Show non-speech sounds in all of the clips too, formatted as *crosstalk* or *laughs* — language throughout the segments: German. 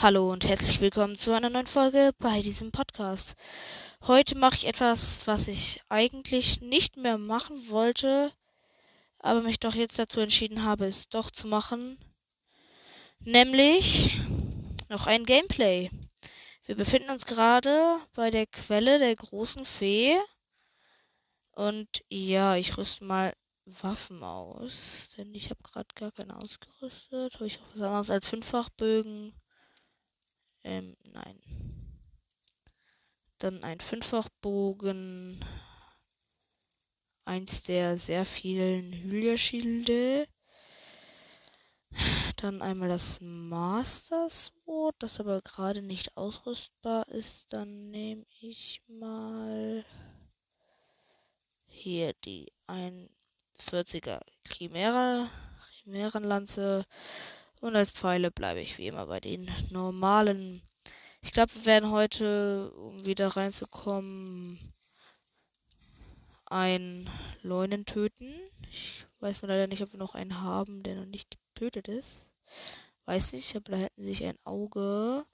Hallo und herzlich willkommen zu einer neuen Folge bei diesem Podcast. Heute mache ich etwas, was ich eigentlich nicht mehr machen wollte, aber mich doch jetzt dazu entschieden habe, es doch zu machen. Nämlich noch ein Gameplay. Wir befinden uns gerade bei der Quelle der großen Fee. Und ja, ich rüste mal Waffen aus, denn ich habe gerade gar keine ausgerüstet. Habe ich auch was anderes als Fünffachbögen? Ähm, nein. Dann ein Fünffachbogen. Eins der sehr vielen Hylia-Schilde. Dann einmal das Master Sword, das aber gerade nicht ausrüstbar ist. Dann nehme ich mal hier die 41er Chimera, Chimärenlanze und als Pfeile bleibe ich wie immer bei den normalen. Ich glaube, wir werden heute, um wieder reinzukommen, ein Leunen töten. Ich weiß nur leider nicht, ob wir noch einen haben, der noch nicht getötet ist. Weiß ich, aber da hätten sich ein Auge.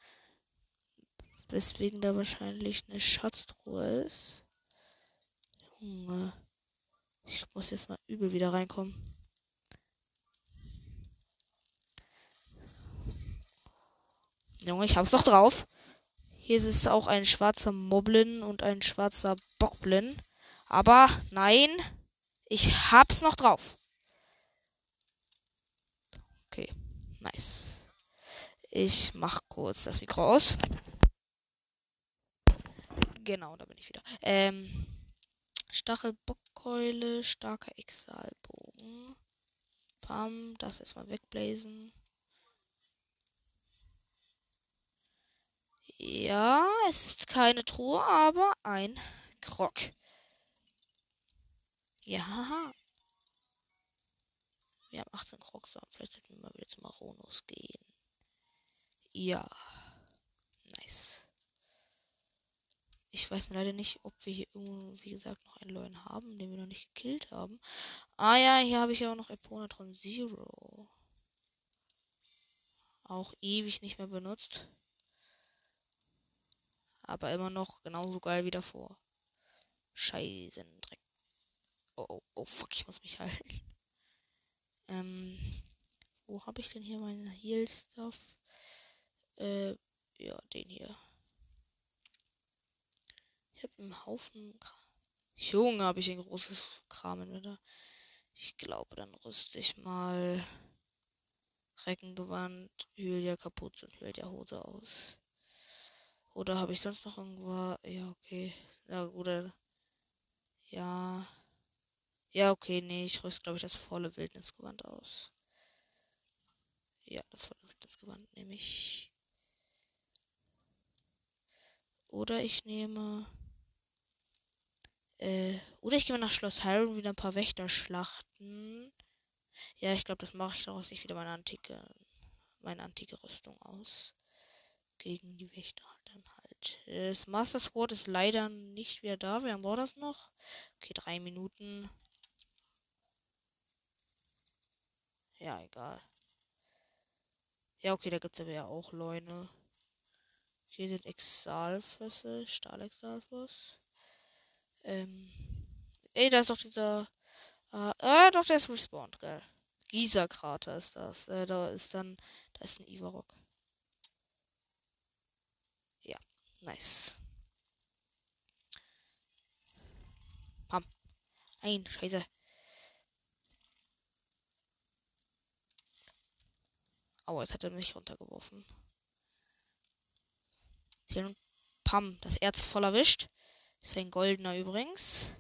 Weswegen da wahrscheinlich eine Schatztruhe ist. Junge. Ich muss jetzt mal übel wieder reinkommen. Junge, ich hab's doch drauf. Hier ist es auch ein schwarzer Moblin und ein schwarzer Bockblin. Aber nein, ich hab's noch drauf. Okay, nice. Ich mach kurz das Mikro aus. Genau, da bin ich wieder. Ähm, Stachelbockkeule, starker Exalbogen. Pam, das erstmal wegblazen. Ja, es ist keine Truhe, aber ein Krog. Ja. Wir haben 18 Krogs, vielleicht sollten wir mal wieder zu Maronus gehen. Ja. Nice. Ich weiß leider nicht, ob wir hier irgendwo, wie gesagt, noch einen Leuen haben, den wir noch nicht gekillt haben. Ah ja, hier habe ich ja auch noch Eponatron Zero. Auch ewig nicht mehr benutzt. Aber immer noch genauso geil wie davor. Scheißendreck. Oh, oh, oh, fuck, ich muss mich halten. *laughs* Ähm, wo habe ich denn hier meinen Heal-Stuff? Äh, ja, den hier. Ich habe einen Haufen. Junge, habe ich ein großes Kram in Ich glaube, dann rüste ich mal Reckengewand, Hylia Kapuze und Hylia Hose aus. Oder habe ich sonst noch irgendwo. Ja, okay. Ja, oder. Ja. Ja, okay, nee, ich rüste, glaube ich, das volle Wildnisgewand aus. Ja, das volle Wildnisgewand nehme ich. Oder ich nehme. Äh, oder ich gehe mal nach Schloss Hyrule und wieder ein paar Wächter schlachten. Ja, ich glaube, das mache ich daraus nicht wieder meine antike, meine antike Rüstung aus. Gegen die Wächter dann halt. Das Master Sword ist leider nicht wieder da. Lange braucht das noch? Okay, drei Minuten. Ja, egal. Ja, okay, da gibt es aber ja auch Leune. Hier sind Exalfösse, Stahlexalfos. Ähm. Ey, da ist doch dieser. Äh, äh doch, der ist respawned, geil. Gisa-Krater ist das. Äh, da ist dann. Da ist ein Ivarok. Nice. Pam. Ein, scheiße. Aua, jetzt hat er mich runtergeworfen. Zählen Pam, das Erz voll erwischt. Ist ein goldener übrigens.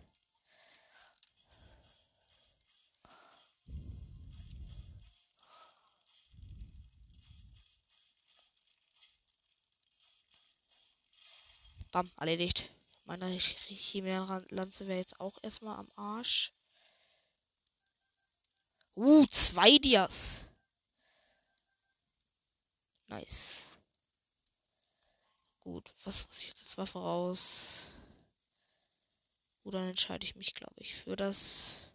Bam, erledigt. Meine Chimärenlanze wäre jetzt auch erstmal am Arsch. Uh, zwei Dias. Nice. Gut, was muss ich jetzt als Waffe raus? Gut, dann entscheide ich mich, glaube ich, für das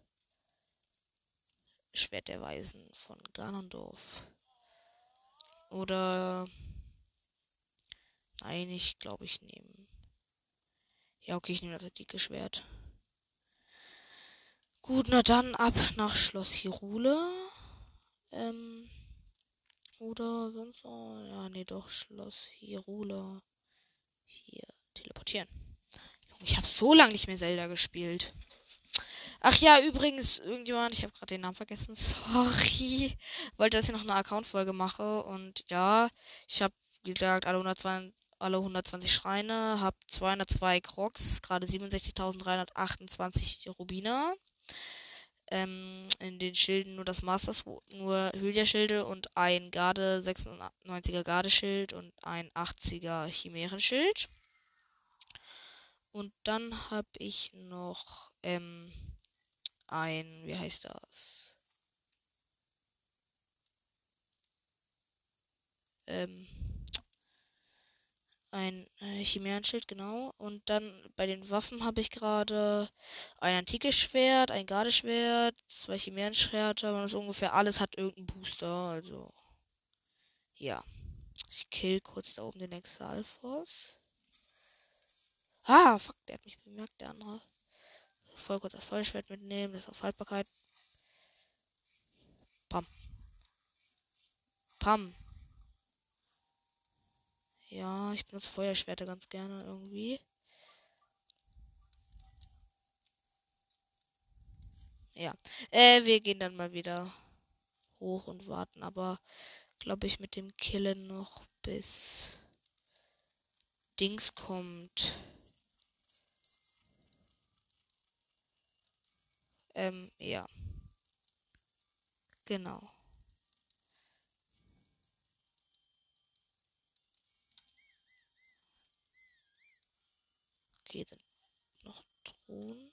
Schwert der Weisen von Ganondorf. Oder Nein, ich glaube, ich nehme. Ja, okay, ich nehme das antike Schwert. Gut, na dann ab nach Schloss Hirule. Ähm. Oder sonst. Oh, ja, nee, doch, Schloss Hirule. Hier, teleportieren. Ich habe so lange nicht mehr Zelda gespielt. Ach ja, übrigens, irgendjemand, ich habe gerade den Namen vergessen. Sorry. Wollte, dass ich noch eine Account-Folge mache. Und ja, ich habe, gesagt, alle 120, alle 120 Schreine, habe 202 Crocs, gerade 67.328 Rubine. Ähm, in den Schilden nur das Masters, nur Hylia-Schilde und ein Garde 96er Gardeschild und ein 80er Chimärenschild. Und dann habe ich noch ähm, ein, wie heißt das? Ähm, ein äh, Chimärenschild, genau. Und dann bei den Waffen habe ich gerade ein antikes Schwert, ein Gardeschwert, zwei Chimärenschwerter. Man ist ungefähr alles hat irgendeinen Booster. Also, ja. Ich kill kurz da oben den Exalforce. Ah, fuck, der hat mich bemerkt, der andere. Voll kurz das Feuerschwert mitnehmen, das auf Haltbarkeit. Pam. Pam. Ja, ich benutze Feuerschwerter ganz gerne irgendwie. Ja. Äh, wir gehen dann mal wieder hoch und warten, aber glaube ich mit dem Killen noch bis Dings kommt. Ähm, ja. Genau. Okay, dann noch Thron.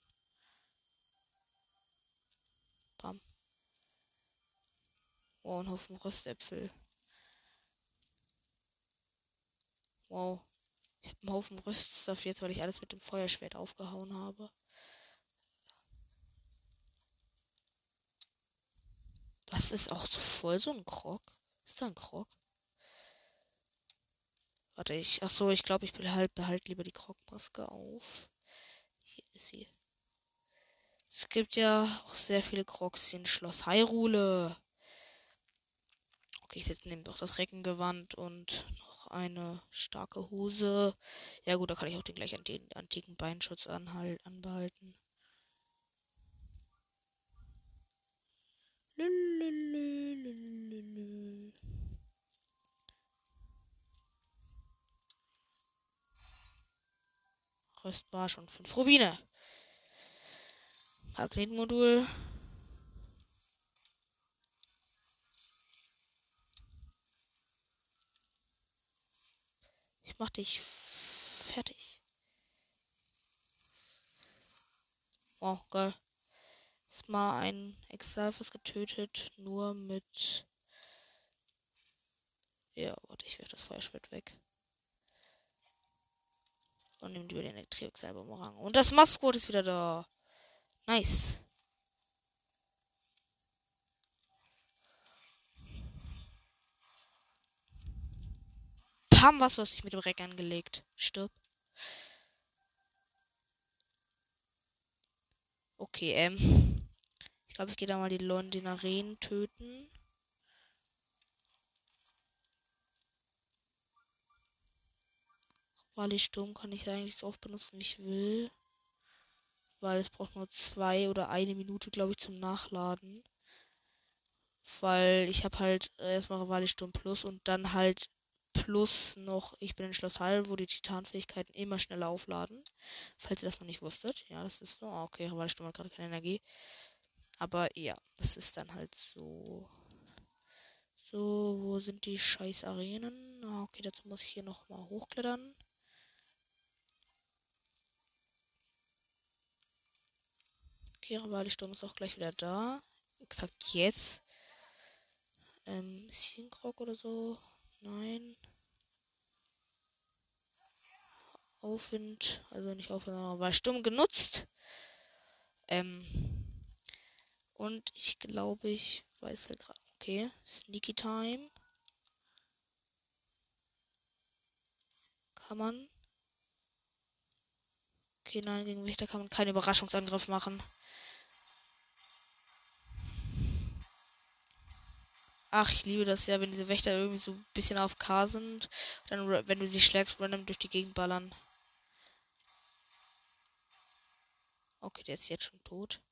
Bam. Wow, ein Haufen Röstäpfel. Wow. Ich habe einen Haufen Röststoff jetzt, weil ich alles mit dem Feuerschwert aufgehauen habe. Das ist auch so voll so ein Krog. Ist da ein Krog? Warte, ich. Ach so, ich glaube, ich behalte behalt lieber die Krogmaske auf. Hier ist sie. Es gibt ja auch sehr viele Krogs in Schloss Hyrule. Okay, ich setze nehme doch das Reckengewand und noch eine starke Hose. Ja gut, da kann ich auch den gleich antiken Beinschutz anbehalten. Röstbarsch und 5 Rubine. Magnetmodul. Ich mach dich fertig. Oh, geil ist mal ein Exalfus getötet, nur mit. Ja, warte, ich werfe das Feuerschwert weg. Und nehme über den Elektrix-Cybermorang. Und das Maskot ist wieder da. Nice. Pam, was hast du dich mit dem Reck angelegt? Stirb. Okay, ähm glaube, ich gehe da mal die Londinarenen töten. Wally Sturm kann ich eigentlich so oft benutzen, wie ich will. Weil es braucht nur zwei oder eine Minute, glaube ich, zum Nachladen. Weil ich habe halt erstmal Wally Sturm Plus und dann halt Plus noch, ich bin in Schloss Hall, wo die Titanfähigkeiten immer schneller aufladen. Falls ihr das noch nicht wusstet. Ja, das ist so. Oh, okay, Wally Sturm hat gerade keine Energie. Aber ja, das ist dann halt so. So, wo sind die scheiß Arenen? Ah, okay, dazu muss ich hier nochmal hochklettern. Okay, Rivali-Sturm ist auch gleich wieder da. Exakt jetzt. Ähm, ist hier ein Krog oder so? Nein. Aufwind, also nicht Aufwind, aber Sturm genutzt. Ähm, und ich glaube, ich weiß ja gerade. Okay, Sneaky Time. Kann man. Okay, nein, gegen Wächter kann man keinen Überraschungsangriff machen. Ach, ich liebe das ja, wenn diese Wächter irgendwie so ein bisschen auf K sind. Dann, wenn du sie schlägst, random durch die Gegend ballern. Okay, der ist jetzt schon tot.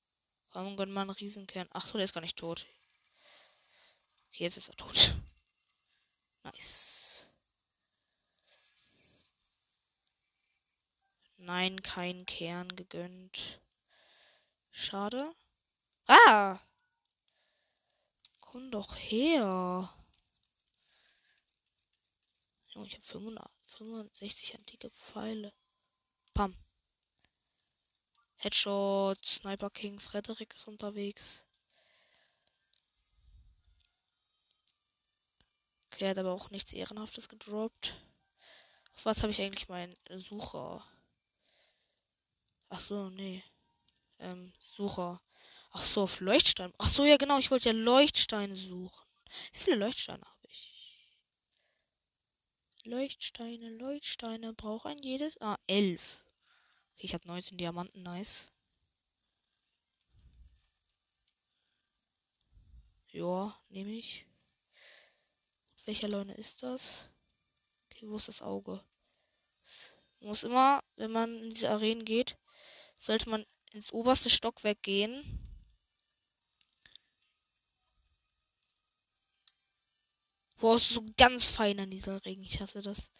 Warum gönnt man einen Riesenkern? Ach so, der ist gar nicht tot. Okay, jetzt ist er tot. *laughs* Nice. Nein, kein Kern gegönnt. Schade. Ah! Komm doch her. Junge, ich habe 65 antike Pfeile. Pam. Headshot, Sniper King Frederik ist unterwegs. Okay, hat aber auch nichts Ehrenhaftes gedroppt. Auf was habe ich eigentlich meinen Sucher? Ach so, nee. Ähm, Sucher. Ach so, auf Leuchtstein. Ach so, ja genau, ich wollte ja Leuchtsteine suchen. Wie viele Leuchtsteine habe ich? Leuchtsteine, Leuchtsteine. Braucht ein jedes? Ah, elf. Ich habe 19 Diamanten, nice. Ja, nehme ich. Welcher Leune ist das? Okay, wo ist das Auge? Man muss immer, wenn man in diese Arenen geht, sollte man ins oberste Stockwerk gehen. Boah, so ganz fein an dieser Regen. Ich hasse das.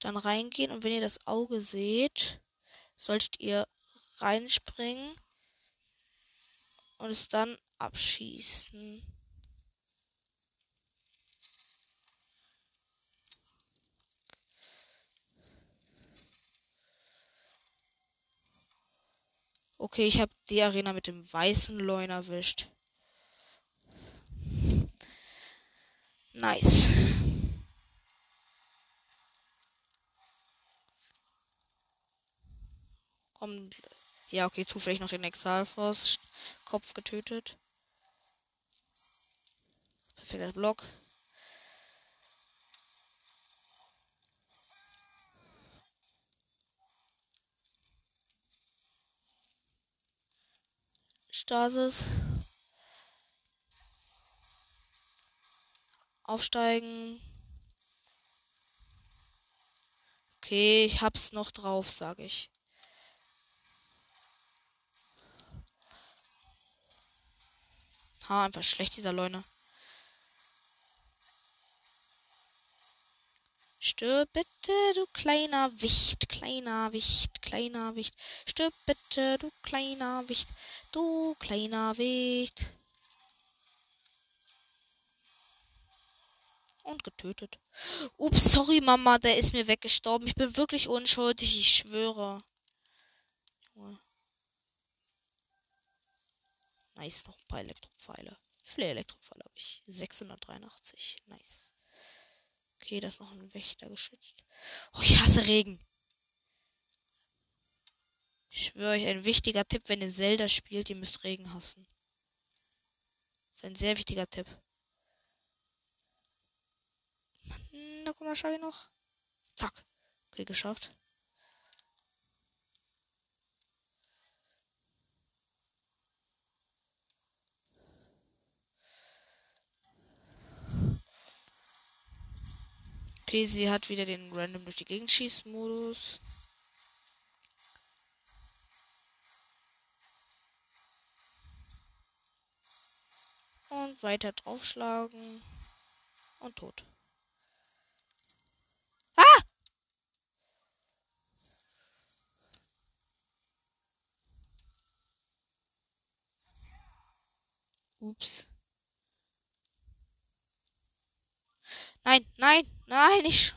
Dann reingehen und wenn ihr das Auge seht, solltet ihr reinspringen und es dann abschießen. Okay, ich habe die Arena mit dem weißen Leun erwischt. Nice. Komm. Ja, okay, zufällig noch den Exalfos Kopf getötet. Perfekter Block. Stasis. Aufsteigen. Okay, ich hab's noch drauf, sag ich. Ha, einfach schlecht, dieser Leune. Stirb bitte, du kleiner Wicht, kleiner Wicht, kleiner Wicht. Stirb bitte, du kleiner Wicht, du kleiner Wicht. Und getötet. Ups, sorry, Mama, der ist mir weggestorben. Ich bin wirklich unschuldig, ich schwöre. Nice, noch ein paar Elektropfeile. Wie viele Elektropfeile habe ich? 683. Nice. Okay, da ist noch ein Wächter geschützt. Oh, ich hasse Regen. Ich schwöre euch, ein wichtiger Tipp, wenn ihr Zelda spielt, ihr müsst Regen hassen. Das ist ein sehr wichtiger Tipp. Mann, da kommt der noch. Zack. Okay, geschafft. Okay, sie hat wieder den Random durch die Gegend schießen Modus. Und weiter draufschlagen. Und tot. Ah! Ups. Nein, nein, nein, ich.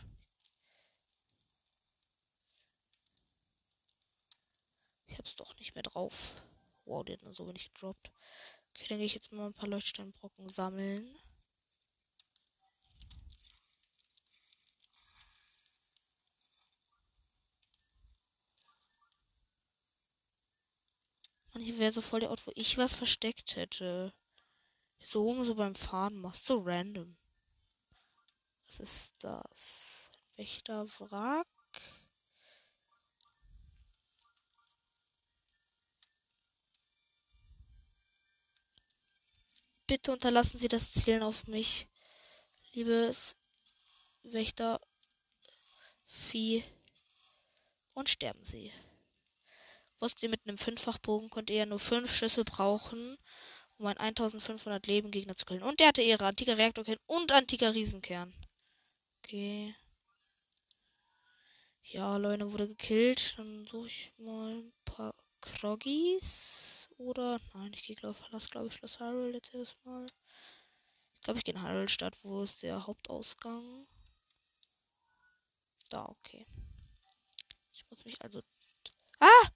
Ich hab's doch nicht mehr drauf. Wow, der hat nur so wenig gedroppt. Okay, dann gehe ich jetzt mal ein paar Leuchtsteinbrocken sammeln. Mann, hier wäre so voll der Ort, wo ich was versteckt hätte. So rum so beim Fahren machst du random. Was ist das? Wächterwrack? Bitte unterlassen Sie das Zielen auf mich, liebes Wächter Vieh. Und sterben Sie. Wusste mit einem Fünffachbogen könnt ihr ja nur fünf Schüsse brauchen um ein 1500 Leben Gegner zu killen. Und der hatte ihre antiker Reaktorkern und antiker Riesenkern. Okay. Ja, Leute wurde gekillt. Dann suche ich mal ein paar Kroggis. Oder. Nein, ich gehe glaube verlasse glaube ich Schloss Hyrule jetzt erstmal. Ich glaube, ich gehe in Hyrule-Stadt, wo ist der Hauptausgang? Da, okay. Ich muss mich also. Ah!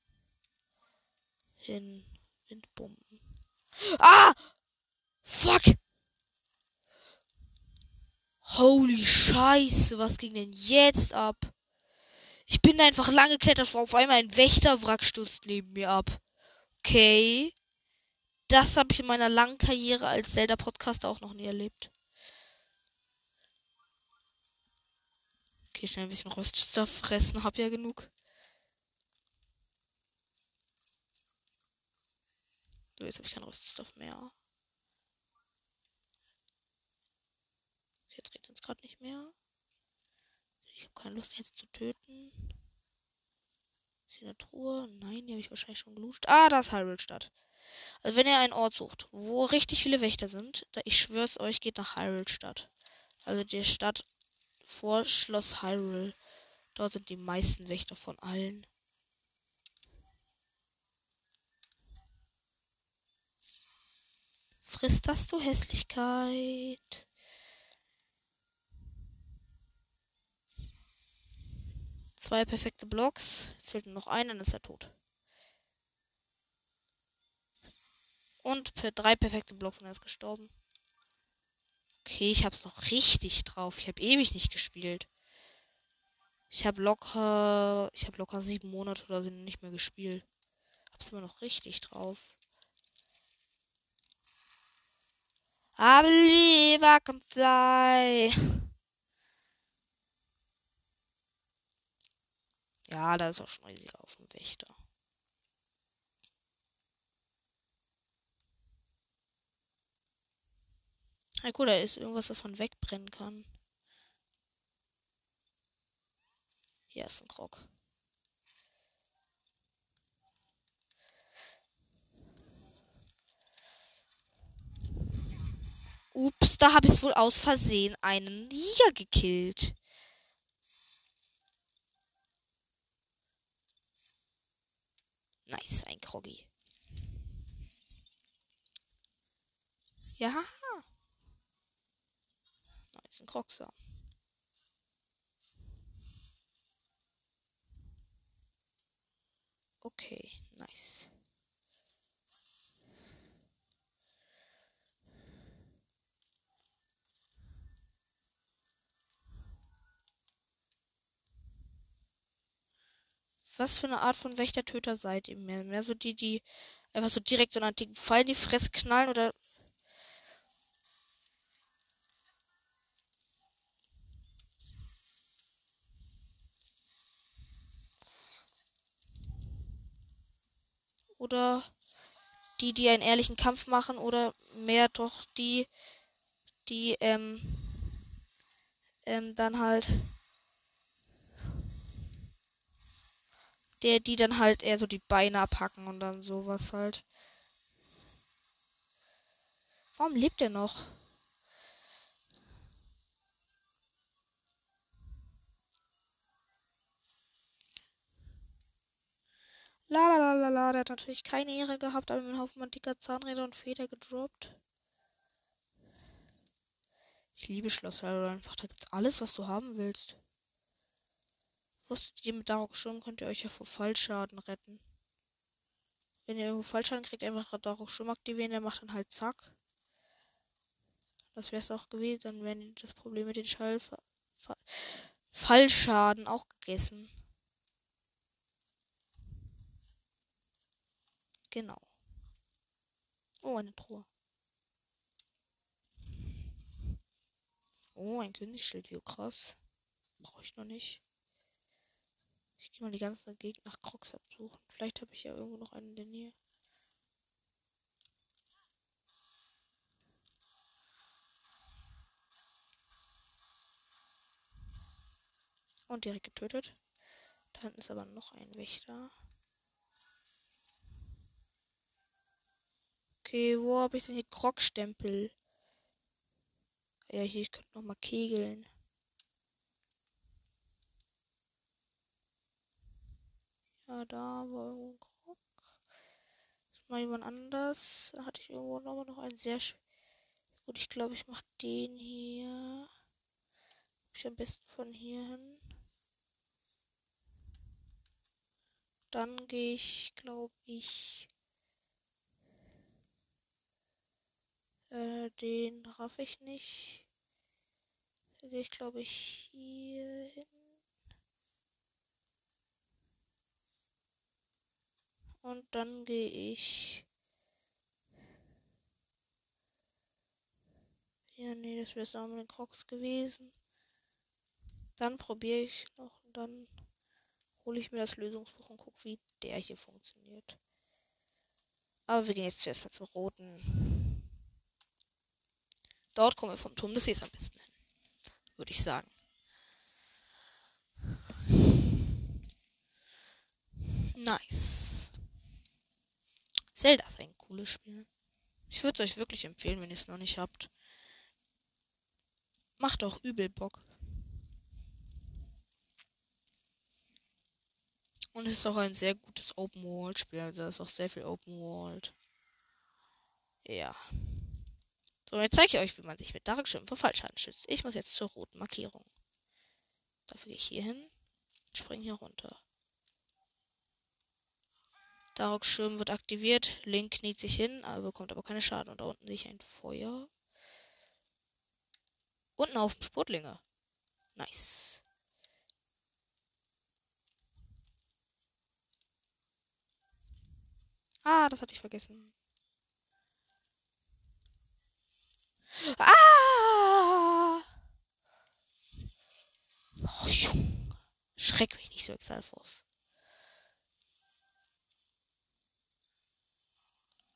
Hin. Windbomben. Ah! Fuck! Holy Scheiße, was ging denn jetzt ab? Ich bin einfach lang geklettert, auf einmal ein Wächterwrack stürzt neben mir ab. Okay. Das habe ich in meiner langen Karriere als Zelda-Podcaster auch noch nie erlebt. Okay, schnell ein bisschen Roststoff fressen, hab ja genug. So, jetzt habe ich keinen Roststoff mehr. Jetzt regnet es gerade nicht mehr. Ich habe keine Lust jetzt zu töten. Ist hier eine Truhe? Nein, die habe ich wahrscheinlich schon gelootet. Ah, da ist Hyrule-Stadt. Also wenn ihr einen Ort sucht, wo richtig viele Wächter sind, da ich schwör's euch, geht nach Hyrule-Stadt. Also die Stadt vor Schloss Hyrule. Dort sind die meisten Wächter von allen. Frisst das du Hässlichkeit? Zwei perfekte Blocks. Jetzt fehlt nur noch einer, dann ist er tot. Und per drei perfekte Blocks und er ist gestorben. Okay, ich hab's noch richtig drauf. Ich habe ewig nicht gespielt. Ich habe locker, ich habe locker sieben Monate oder so nicht mehr gespielt. Hab's immer noch richtig drauf. I believe I can fly. Ja, da ist auch schon riesiger auf dem Wächter. Ja, cool, da ist irgendwas, das man wegbrennen kann. Hier ist ein Krog. Ups, da habe ich wohl aus Versehen einen Liga gekillt. Nice, ein Kroggy. Ja. Nice, ein Kroxer. Okay, nice. Was für eine Art von Wächtertöter seid ihr mehr? Mehr so die, die einfach so direkt so einen antiken Pfeil in die Fresse knallen oder. Oder die, die einen ehrlichen Kampf machen oder mehr doch die, die, ähm, ähm, dann halt der, die dann halt eher so die Beine abhacken und dann sowas halt. Warum lebt er noch? La la la la la, der hat natürlich keine Ehre gehabt, aber mit einem Haufen antiker Zahnräder und Feder gedroppt. Ich liebe Schloss Hyrule einfach, da gibt's alles, was du haben willst. Wusstet ihr, mit Darok Sturm könnt ihr euch ja vor Fallschaden retten. Wenn ihr irgendwo Fallschaden kriegt, einfach Darok Sturm aktivieren, der macht dann halt zack. Das wäre es auch gewesen, dann wären das Problem mit den Schall Fallschaden auch gegessen. Genau. Oh, eine Truhe. Oh, ein Königsschild, wie krass. Brauche ich noch nicht mal die ganze Gegend nach Crocs absuchen. Vielleicht habe ich ja irgendwo noch einen in der Nähe. Und direkt getötet. Da hinten ist aber noch ein Wächter. Okay, wo habe ich denn hier Krogstempel? Ja, hier, ich könnte noch mal kegeln. Ja, da war irgendwo ein Krog. Das mal jemand anders. Da hatte ich irgendwo aber noch einen sehr Gut, ich glaube, ich mache den hier. Ich am besten von hier hin. Dann gehe ich, glaube ich, äh, den raff ich nicht. Da gehe ich, glaube ich, hier hin. Und dann gehe ich. Ja, nee, das wäre auch mit den Crocs gewesen. Dann probiere ich noch und dann hole ich mir das Lösungsbuch und gucke, wie der hier funktioniert. Aber wir gehen jetzt zuerst mal zum roten. Dort kommen wir vom Turm des Sees am besten hin. Würde ich sagen. Nice. Zelda ist ein cooles Spiel. Ich würde es euch wirklich empfehlen, wenn ihr es noch nicht habt. Macht auch übel Bock. Und es ist auch ein sehr gutes Open World Spiel. Also ist auch sehr viel Open World. Ja. So, jetzt zeige ich euch, wie man sich mit Darkschirm vor Fallschaden schützt. Ich muss jetzt zur roten Markierung. Dafür gehe ich hier hin, springe hier runter. Darkschirm wird aktiviert. Link kniet sich hin, bekommt aber keine Schaden. Und da unten sehe ich ein Feuer. Und auf dem Sportlinge. Nice. Ah, das hatte ich vergessen. Ah! Oh, Junge. Schreck mich nicht so, Exalfos.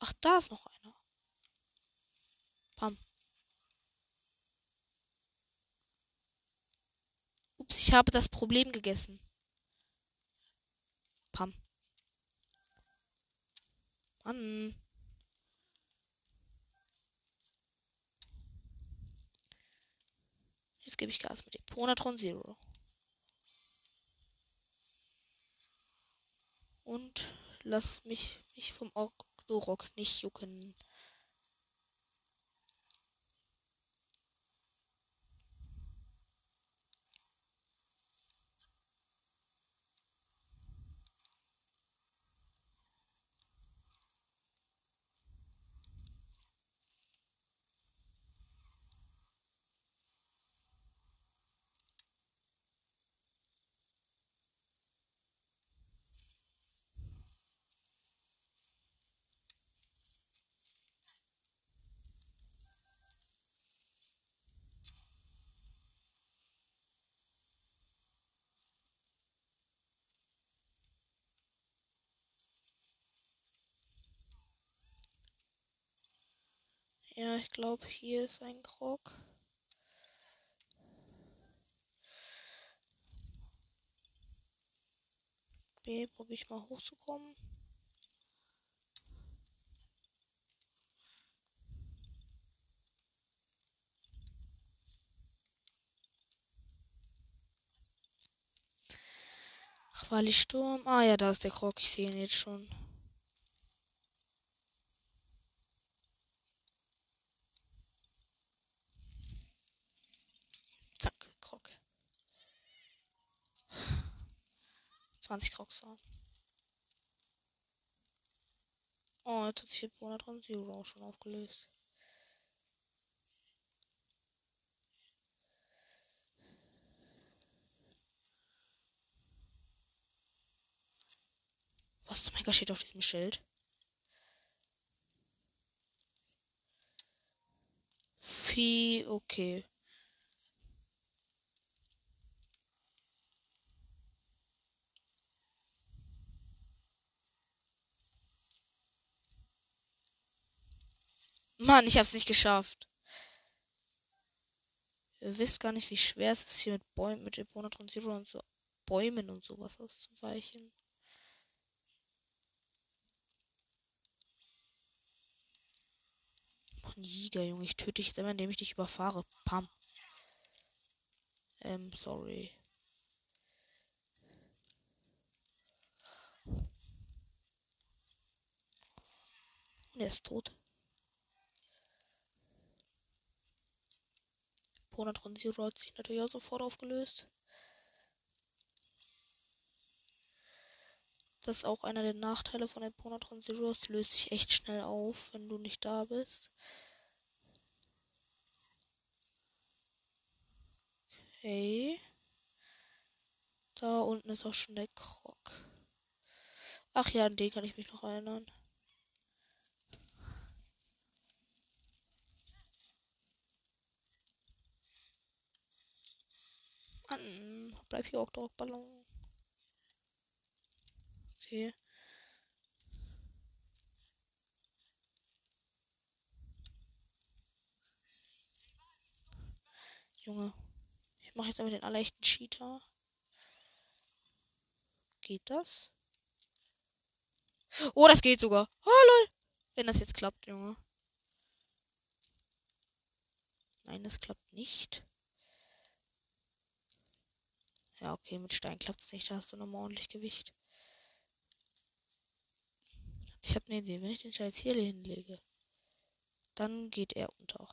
Ach, da ist noch einer. Pam. Ups, ich habe das Problem gegessen. Pam. Mann. Jetzt gebe ich Gas mit dem Ponatron Zero. Und lass mich, mich vom Octorok nicht jucken. Ja, ich glaube, hier ist ein Krog. B, probiere ich mal hochzukommen. Ach, weil ich Sturm. Ah ja, da ist der Krog. Ich sehe ihn jetzt schon. Zack, Krog. 20 Krogs an. Oh, jetzt hat sich hier Bonatron Zero auch schon aufgelöst. Was zum Henker steht auf diesem Schild? Vieh, okay. Mann, ich hab's nicht geschafft. Ihr wisst gar nicht, wie schwer es ist, hier mit Bäumen, mit Eponatron Zero und so Bäumen und sowas auszuweichen. Noch ein Jäger, Junge. Ich töte dich jetzt immer, indem ich dich überfahre. Pam. Ähm, sorry. Und er ist tot. Ponatron Zero hat sich natürlich auch sofort aufgelöst. Das ist auch einer der Nachteile von den Ponatron Zero. Es löst sich echt schnell auf, wenn du nicht da bist. Okay. Da unten ist auch schon der Krog. Ach ja, an den kann ich mich noch erinnern. Mann, bleib hier auch drauf, Ballon. Okay. Junge. Ich mache jetzt aber den allerechten Cheater. Geht das? Oh, das geht sogar. Oh, lol. Wenn das jetzt klappt, Junge. Nein, das klappt nicht. Ja, okay, mit Stein klappt es nicht. Da hast du nochmal ordentlich Gewicht. Ich habe eine Idee. Wenn ich den jetzt hier hinlege, dann geht er unter.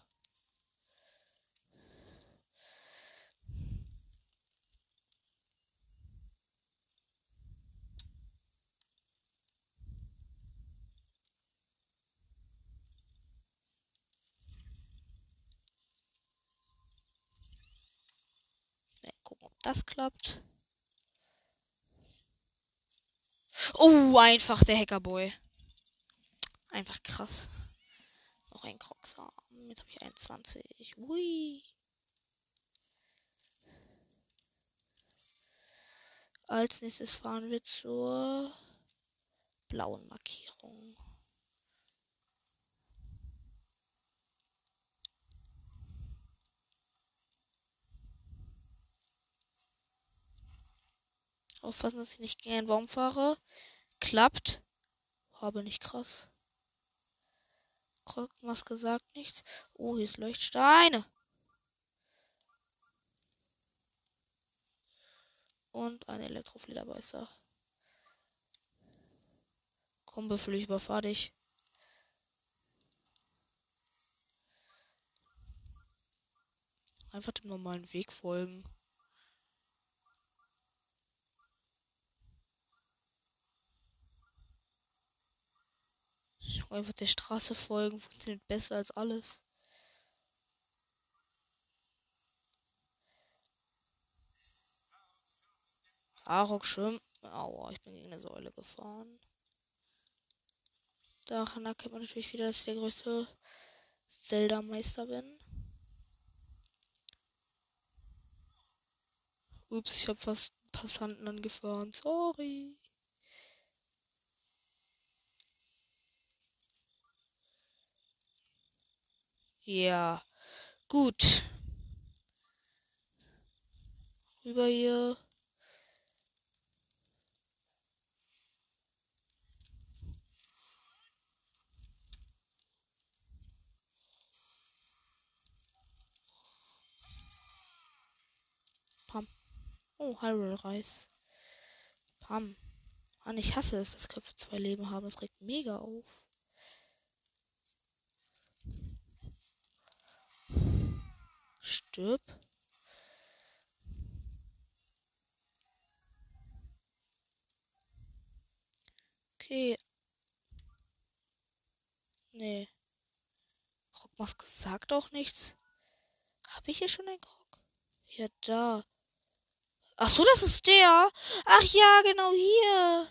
Das klappt. Oh, einfach der Hackerboy. Einfach krass. Noch ein Kroxarm. Jetzt habe ich 21. Ui. Als nächstes fahren wir zur blauen Markierung. Aufpassen, dass ich nicht gegen einen Baum fahre. Klappt. Aber nicht krass. Krogmaske sagt nichts. Oh, hier ist Leuchtsteine. Und ein Elektroflederbeißer. Komm, Büffel, ich überfahr dich. Einfach dem normalen Weg folgen. Einfach der Straße folgen funktioniert besser als alles. Arok schwimmt. Aua, ich bin gegen eine Säule gefahren. Daran erkennt man natürlich wieder, dass ich der größte Zelda-Meister bin. Ups, ich habe fast Passanten angefahren. Sorry. Ja. Gut. Rüber hier. Pam. Oh, Hyrule Reis. Pam. Mann, ich hasse es, dass Köpfe zwei Leben haben. Es regt mega auf. Stirb. Okay. Nee. Krogmaske sagt auch nichts. Habe ich hier schon einen Krog? Ja, da. Ach so, das ist der. Ach ja, genau hier.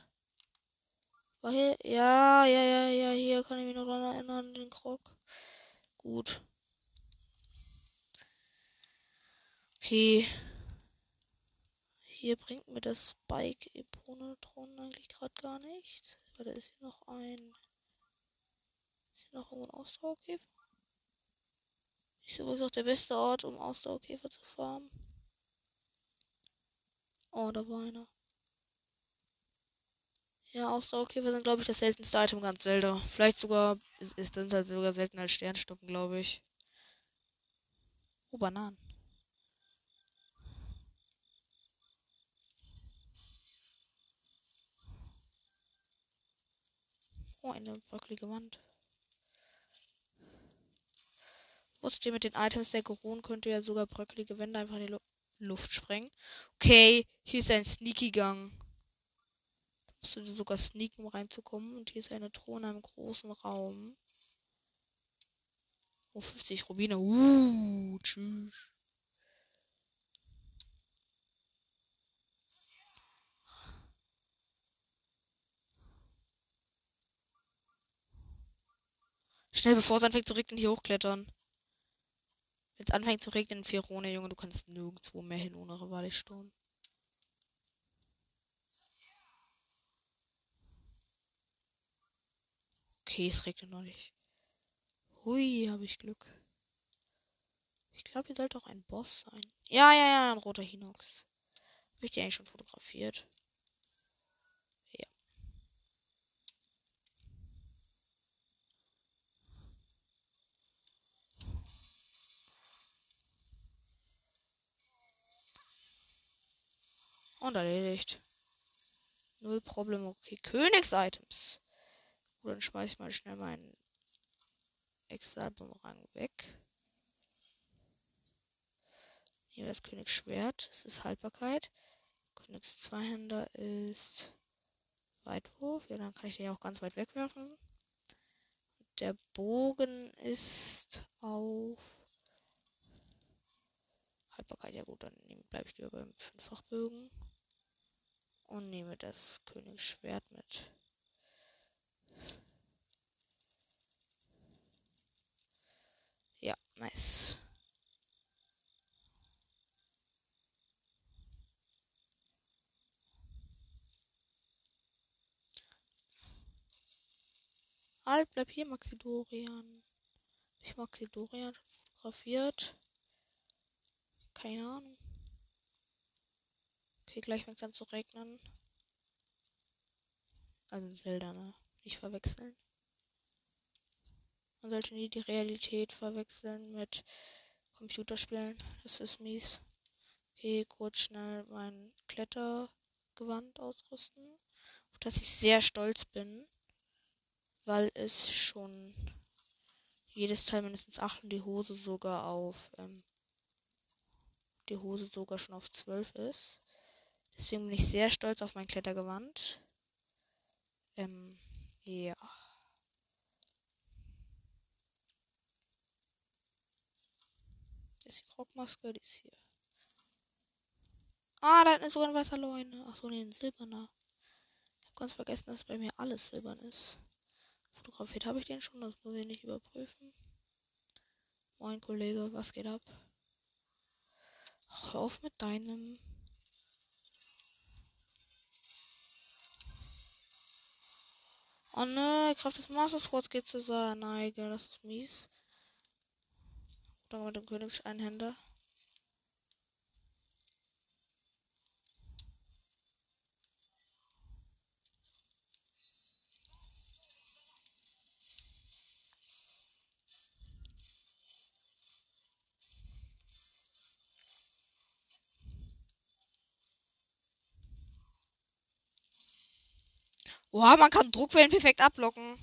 War hier? Ja, ja, ja, ja, hier kann ich mich noch daran erinnern, den Krog. Gut. Okay. Hier bringt mir das Spike Eponatron eigentlich gerade gar nichts. Weil da ist hier noch ein. Ist hier noch irgendwo ein Ausdauerkäfer? Ist übrigens auch der beste Ort, um Ausdauerkäfer zu farmen. Oh, da war einer. Ja, Ausdauerkäfer sind, glaube ich, das seltenste Item ganz Zelda. Vielleicht sogar, ist, ist sind halt sogar seltener als Sternstuppen, glaube ich. Oh, Bananen. Oh, eine bröckelige Wand. Wusstet ihr mit den Items der Goron könnte ja sogar bröckelige Wände einfach in die Lu Luft sprengen? Okay, hier ist ein Sneaky-Gang. Musst du sogar sneaken, um reinzukommen. Und hier ist eine Truhe in einem großen Raum. Oh, 50 Rubine. Uh, tschüss. Schnell, bevor es anfängt zu regnen, hier hochklettern. Wenn es anfängt zu regnen, Firone, Junge, du kannst nirgendwo mehr hin ohne Rivalisturm. Okay, es regnet noch nicht. Hui, habe ich Glück. Ich glaube, hier sollte auch ein Boss sein. Ja, ja, ja, ein roter Hinox. Habe ich die eigentlich schon fotografiert? Und erledigt. Null Problem. Okay, Königs-Items. Dann schmeiß ich mal schnell meinen Exalbumerang weg. Hier das Königsschwert. Das ist Haltbarkeit. Königs Zweihänder ist Weitwurf. Ja, dann kann ich den auch ganz weit wegwerfen. Der Bogen ist auf Haltbarkeit. Ja gut, dann bleibe ich lieber beim Fünffachbögen und nehme das Königsschwert mit. Ja, nice. Halt, bleib hier, Maxidorian. Ich Maxidorian fotografiert. Keine Ahnung. Okay, gleich fängt es an zu regnen. Also Zelda, ne? Nicht verwechseln. Man sollte nie die Realität verwechseln mit Computerspielen. Das ist mies. Okay, kurz schnell mein Klettergewand ausrüsten. Auf das ich sehr stolz bin. Weil es schon jedes Teil mindestens 8 und die Hose sogar auf ähm, die Hose sogar schon auf 12 ist. Deswegen bin ich sehr stolz auf mein Klettergewand. Ähm, ja. Ist die Krogmaske, die ist hier. Ah, da ist sogar ein weißer Leune. Achso, nee, ein silberner. Ich habe ganz vergessen, dass bei mir alles silbern ist. Fotografiert habe ich den schon, das muss ich nicht überprüfen. Moin Kollege, was geht ab? Hör auf mit deinem Oh ne, Kraft des Master Swords geht zu sein. Neige, das ist mies. Oder mit dem König Boah, man kann Druckwellen perfekt ablocken.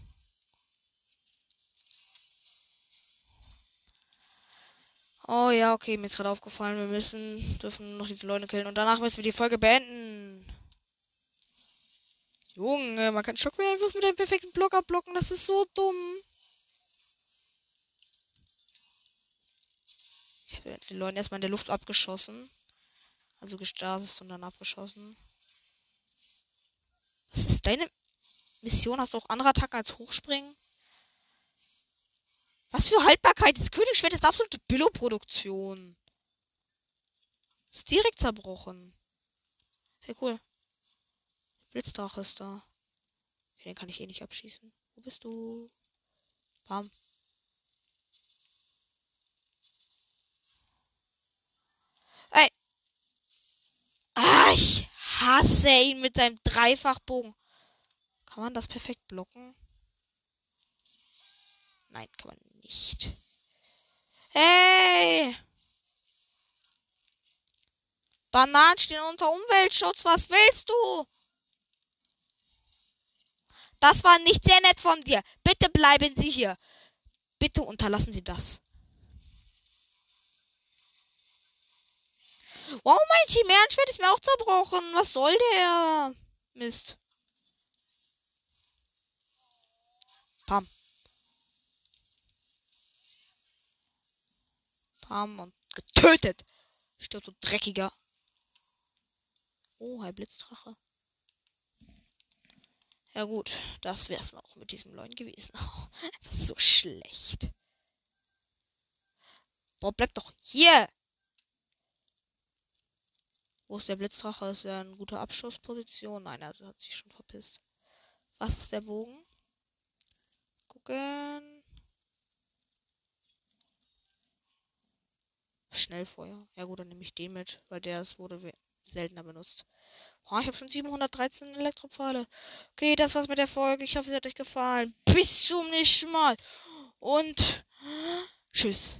Oh ja, okay, mir ist gerade aufgefallen, wir müssen, dürfen noch diese Leute killen und danach müssen wir die Folge beenden. Junge, man kann Schockwellen einfach mit einem perfekten Block abblocken, das ist so dumm. Ich habe die Leute erstmal in der Luft abgeschossen. Also gestartet und dann abgeschossen. Was ist deine Mission? Hast du auch andere Attacken als Hochspringen? Was für Haltbarkeit? Das Königsschwert ist absolute Billo-Produktion. Ist direkt zerbrochen. Hey, cool. Blitzdrache ist da. Den kann ich eh nicht abschießen. Wo bist du? Bam. Ey. Ah, ich hasse ihn mit seinem Dreifachbogen. Kann man das perfekt blocken? Nein, kann man nicht. Hey! Bananen stehen unter Umweltschutz. Was willst du? Das war nicht sehr nett von dir. Bitte bleiben Sie hier. Bitte unterlassen Sie das. Wow, mein Chimärenschwert ist mir auch zerbrochen. Was soll der? Mist. Pam. Pam und getötet. Stirbt du dreckiger. Oh, ein Blitzdrache. Ja gut, das wär's noch mit diesem Leuen gewesen. *laughs* Oh, so schlecht. Boah, bleib doch hier! Wo ist der Blitzdrache? Ist er eine gute Abschussposition? Nein, er hat sich schon verpisst. Was ist der Bogen? Gucken. Schnellfeuer. Ja gut, dann nehme ich den mit, weil der es wurde seltener benutzt. Oh, ich habe schon 713 Elektropfeile. Okay, das war's mit der Folge. Ich hoffe, es hat euch gefallen. Bis zum nächsten Mal. Und tschüss.